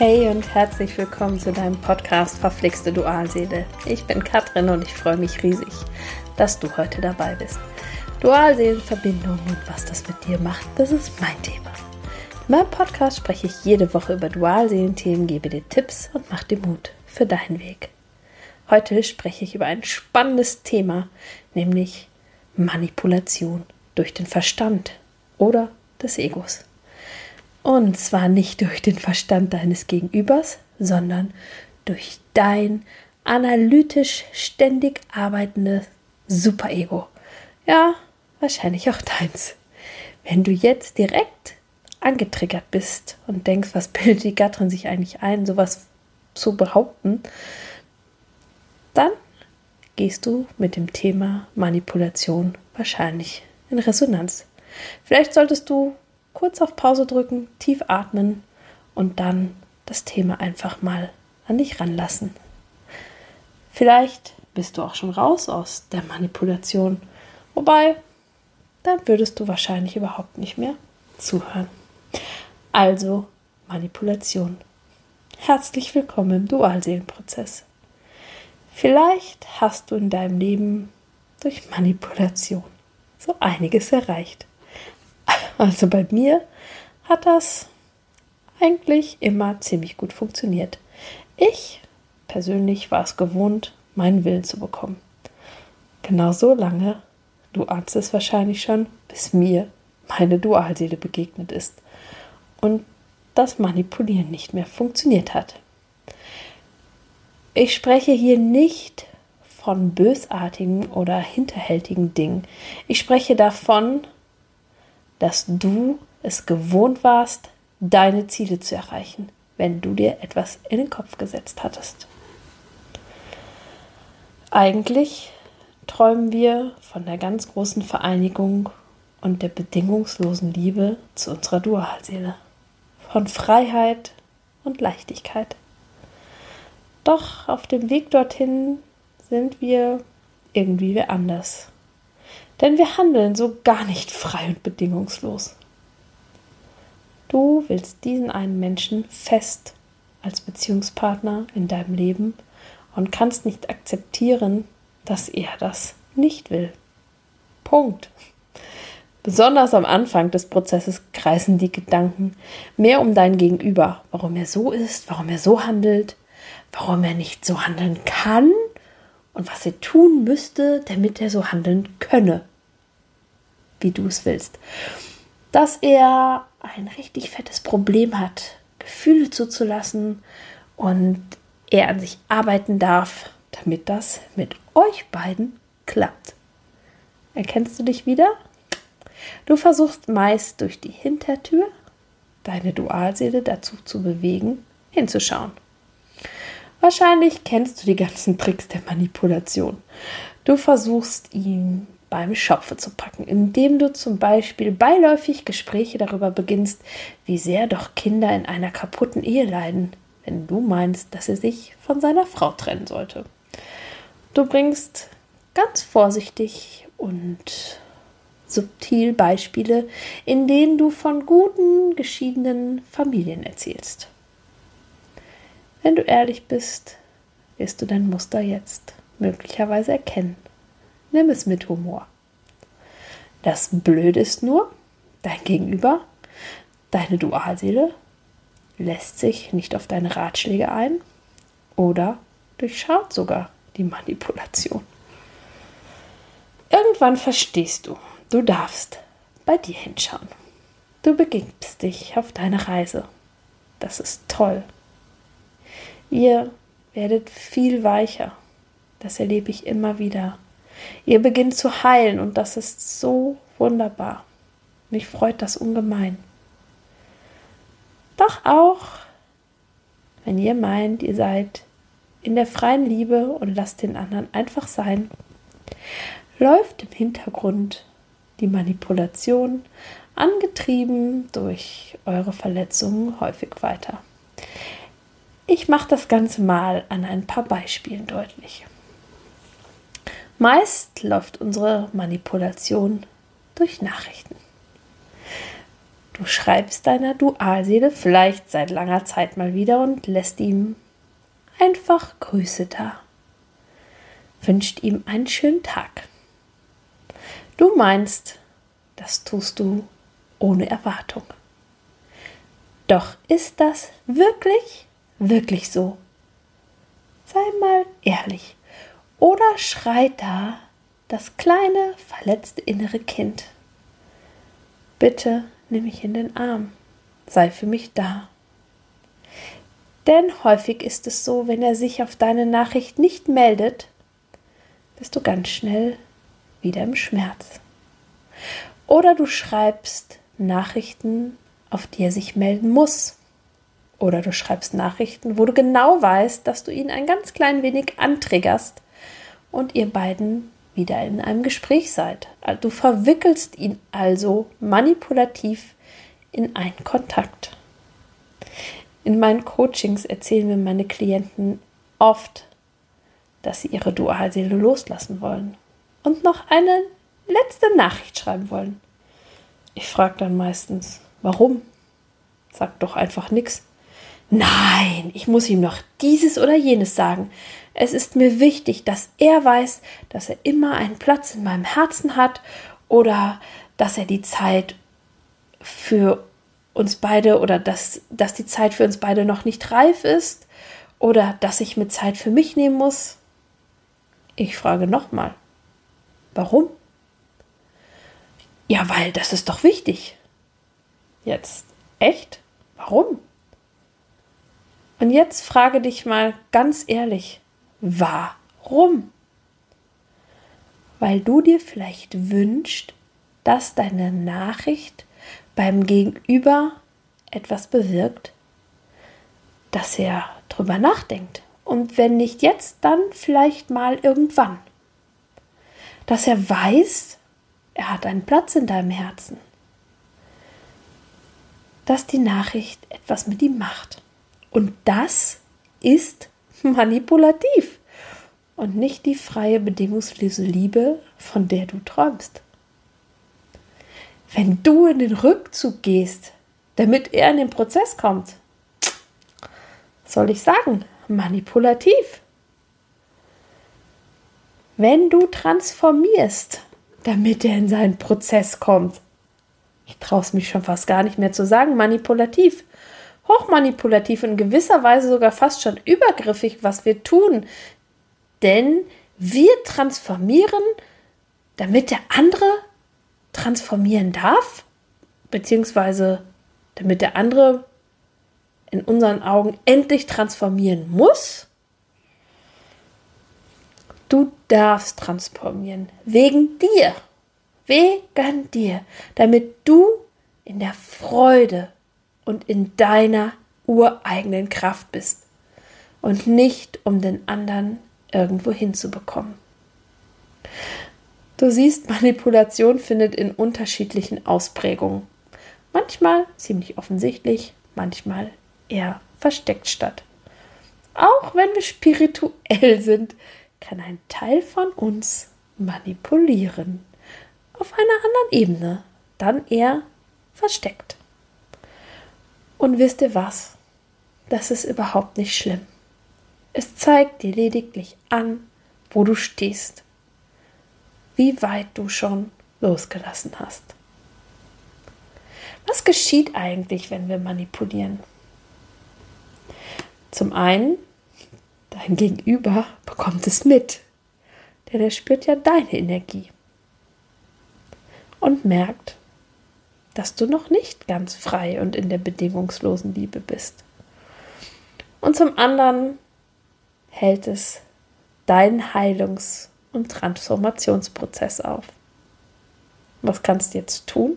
Hey und herzlich willkommen zu deinem Podcast Verflixte Dualseele. Ich bin Katrin und ich freue mich riesig, dass du heute dabei bist. Dualseelenverbindung und was das mit dir macht, das ist mein Thema. In meinem Podcast spreche ich jede Woche über Dualseelenthemen, gebe dir Tipps und mache dir Mut für deinen Weg. Heute spreche ich über ein spannendes Thema, nämlich Manipulation durch den Verstand oder des Egos. Und zwar nicht durch den Verstand deines Gegenübers, sondern durch dein analytisch ständig arbeitendes Superego. Ja, wahrscheinlich auch deins. Wenn du jetzt direkt angetriggert bist und denkst, was bildet die Gattin sich eigentlich ein, sowas zu behaupten, dann gehst du mit dem Thema Manipulation wahrscheinlich in Resonanz. Vielleicht solltest du kurz auf Pause drücken, tief atmen und dann das Thema einfach mal an dich ranlassen. Vielleicht bist du auch schon raus aus der Manipulation, wobei dann würdest du wahrscheinlich überhaupt nicht mehr zuhören. Also Manipulation. Herzlich willkommen im Dualseelenprozess. Vielleicht hast du in deinem Leben durch Manipulation so einiges erreicht. Also bei mir hat das eigentlich immer ziemlich gut funktioniert. Ich persönlich war es gewohnt, meinen Willen zu bekommen. Genau so lange, du ahnst es wahrscheinlich schon, bis mir meine Dualseele begegnet ist und das Manipulieren nicht mehr funktioniert hat. Ich spreche hier nicht von bösartigen oder hinterhältigen Dingen. Ich spreche davon, dass du es gewohnt warst, deine Ziele zu erreichen, wenn du dir etwas in den Kopf gesetzt hattest. Eigentlich träumen wir von der ganz großen Vereinigung und der bedingungslosen Liebe zu unserer Dualseele, von Freiheit und Leichtigkeit. Doch auf dem Weg dorthin sind wir irgendwie anders. Denn wir handeln so gar nicht frei und bedingungslos. Du willst diesen einen Menschen fest als Beziehungspartner in deinem Leben und kannst nicht akzeptieren, dass er das nicht will. Punkt. Besonders am Anfang des Prozesses kreisen die Gedanken mehr um dein Gegenüber, warum er so ist, warum er so handelt, warum er nicht so handeln kann und was er tun müsste, damit er so handeln könne wie du es willst. Dass er ein richtig fettes Problem hat, Gefühle zuzulassen und er an sich arbeiten darf, damit das mit euch beiden klappt. Erkennst du dich wieder? Du versuchst meist durch die Hintertür deine Dualseele dazu zu bewegen, hinzuschauen. Wahrscheinlich kennst du die ganzen Tricks der Manipulation. Du versuchst ihm beim Schopfe zu packen, indem du zum Beispiel beiläufig Gespräche darüber beginnst, wie sehr doch Kinder in einer kaputten Ehe leiden, wenn du meinst, dass er sich von seiner Frau trennen sollte. Du bringst ganz vorsichtig und subtil Beispiele, in denen du von guten, geschiedenen Familien erzählst. Wenn du ehrlich bist, wirst du dein Muster jetzt möglicherweise erkennen. Nimm es mit Humor. Das Blöde ist nur, dein Gegenüber, deine Dualseele, lässt sich nicht auf deine Ratschläge ein oder durchschaut sogar die Manipulation. Irgendwann verstehst du, du darfst bei dir hinschauen. Du begibst dich auf deine Reise. Das ist toll. Ihr werdet viel weicher. Das erlebe ich immer wieder Ihr beginnt zu heilen und das ist so wunderbar. Mich freut das ungemein. Doch auch, wenn ihr meint, ihr seid in der freien Liebe und lasst den anderen einfach sein, läuft im Hintergrund die Manipulation, angetrieben durch eure Verletzungen, häufig weiter. Ich mache das Ganze mal an ein paar Beispielen deutlich. Meist läuft unsere Manipulation durch Nachrichten. Du schreibst deiner Dualseele vielleicht seit langer Zeit mal wieder und lässt ihm einfach Grüße da. Wünscht ihm einen schönen Tag. Du meinst, das tust du ohne Erwartung. Doch ist das wirklich, wirklich so? Sei mal ehrlich. Oder schreit da das kleine, verletzte innere Kind? Bitte nimm mich in den Arm. Sei für mich da. Denn häufig ist es so, wenn er sich auf deine Nachricht nicht meldet, bist du ganz schnell wieder im Schmerz. Oder du schreibst Nachrichten, auf die er sich melden muss. Oder du schreibst Nachrichten, wo du genau weißt, dass du ihn ein ganz klein wenig antriggerst und ihr beiden wieder in einem Gespräch seid. Du verwickelst ihn also manipulativ in einen Kontakt. In meinen Coachings erzählen mir meine Klienten oft, dass sie ihre Dualseele loslassen wollen und noch eine letzte Nachricht schreiben wollen. Ich frage dann meistens, warum? Sag doch einfach nichts. Nein, ich muss ihm noch dieses oder jenes sagen. Es ist mir wichtig, dass er weiß, dass er immer einen Platz in meinem Herzen hat oder dass er die Zeit für uns beide oder dass, dass die Zeit für uns beide noch nicht reif ist oder dass ich mir Zeit für mich nehmen muss. Ich frage nochmal, warum? Ja, weil das ist doch wichtig. Jetzt, echt? Warum? Und jetzt frage dich mal ganz ehrlich, warum? Weil du dir vielleicht wünschst, dass deine Nachricht beim Gegenüber etwas bewirkt, dass er drüber nachdenkt. Und wenn nicht jetzt, dann vielleicht mal irgendwann. Dass er weiß, er hat einen Platz in deinem Herzen. Dass die Nachricht etwas mit ihm macht. Und das ist manipulativ und nicht die freie, bedingungslose Liebe, von der du träumst. Wenn du in den Rückzug gehst, damit er in den Prozess kommt, soll ich sagen, manipulativ. Wenn du transformierst, damit er in seinen Prozess kommt. Ich traue es mich schon fast gar nicht mehr zu sagen, manipulativ. Hochmanipulativ, in gewisser Weise sogar fast schon übergriffig, was wir tun. Denn wir transformieren, damit der andere transformieren darf, beziehungsweise damit der andere in unseren Augen endlich transformieren muss. Du darfst transformieren. Wegen dir. Wegen dir. Damit du in der Freude und in deiner ureigenen Kraft bist. Und nicht um den anderen irgendwo hinzubekommen. Du siehst, Manipulation findet in unterschiedlichen Ausprägungen. Manchmal ziemlich offensichtlich, manchmal eher versteckt statt. Auch wenn wir spirituell sind, kann ein Teil von uns manipulieren. Auf einer anderen Ebene, dann eher versteckt. Und wisst ihr was? Das ist überhaupt nicht schlimm. Es zeigt dir lediglich an, wo du stehst, wie weit du schon losgelassen hast. Was geschieht eigentlich, wenn wir manipulieren? Zum einen Dein Gegenüber bekommt es mit, denn er spürt ja deine Energie und merkt, dass du noch nicht ganz frei und in der bedingungslosen Liebe bist. Und zum anderen hält es deinen Heilungs- und Transformationsprozess auf. Was kannst du jetzt tun?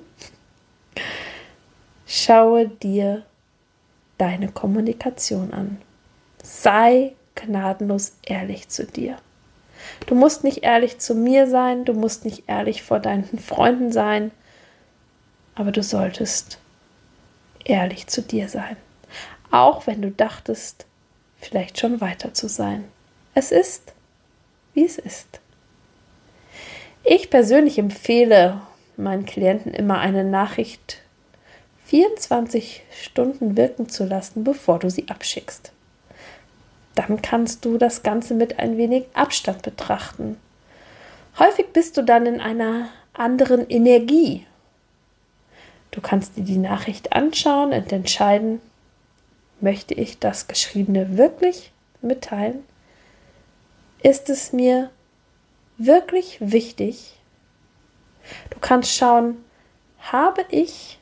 Schaue dir deine Kommunikation an. Sei gnadenlos ehrlich zu dir. Du musst nicht ehrlich zu mir sein, du musst nicht ehrlich vor deinen Freunden sein, aber du solltest ehrlich zu dir sein. Auch wenn du dachtest, vielleicht schon weiter zu sein. Es ist, wie es ist. Ich persönlich empfehle meinen Klienten immer eine Nachricht 24 Stunden wirken zu lassen, bevor du sie abschickst. Dann kannst du das Ganze mit ein wenig Abstand betrachten. Häufig bist du dann in einer anderen Energie. Du kannst dir die Nachricht anschauen und entscheiden, möchte ich das Geschriebene wirklich mitteilen? Ist es mir wirklich wichtig? Du kannst schauen, habe ich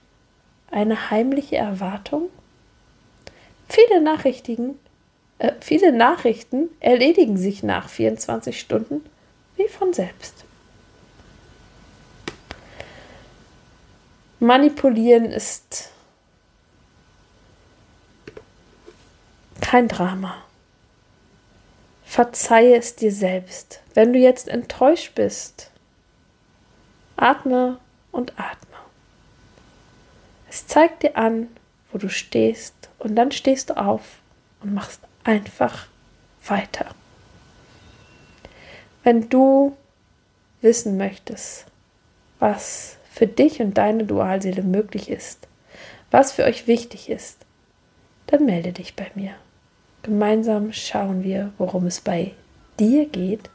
eine heimliche Erwartung? Viele Nachrichten, äh, viele Nachrichten erledigen sich nach 24 Stunden wie von selbst. Manipulieren ist kein Drama. Verzeihe es dir selbst. Wenn du jetzt enttäuscht bist, atme und atme. Es zeigt dir an, wo du stehst und dann stehst du auf und machst einfach weiter. Wenn du wissen möchtest, was für dich und deine Dualseele möglich ist, was für euch wichtig ist, dann melde dich bei mir. Gemeinsam schauen wir, worum es bei dir geht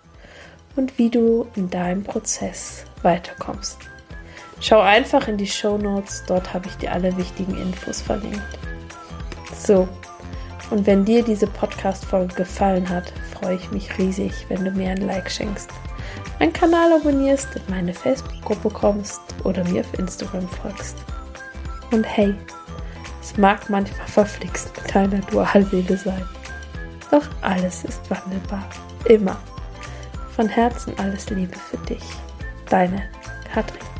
und wie du in deinem Prozess weiterkommst. Schau einfach in die Show Notes, dort habe ich dir alle wichtigen Infos verlinkt. So, und wenn dir diese Podcast-Folge gefallen hat, freue ich mich riesig, wenn du mir ein Like schenkst, meinen Kanal abonnierst, in meine Facebook-Gruppe kommst oder mir auf Instagram folgst. Und hey, es mag manchmal verflixt mit deiner Dualseele sein. Doch alles ist wandelbar. Immer. Von Herzen alles Liebe für dich. Deine Katrin.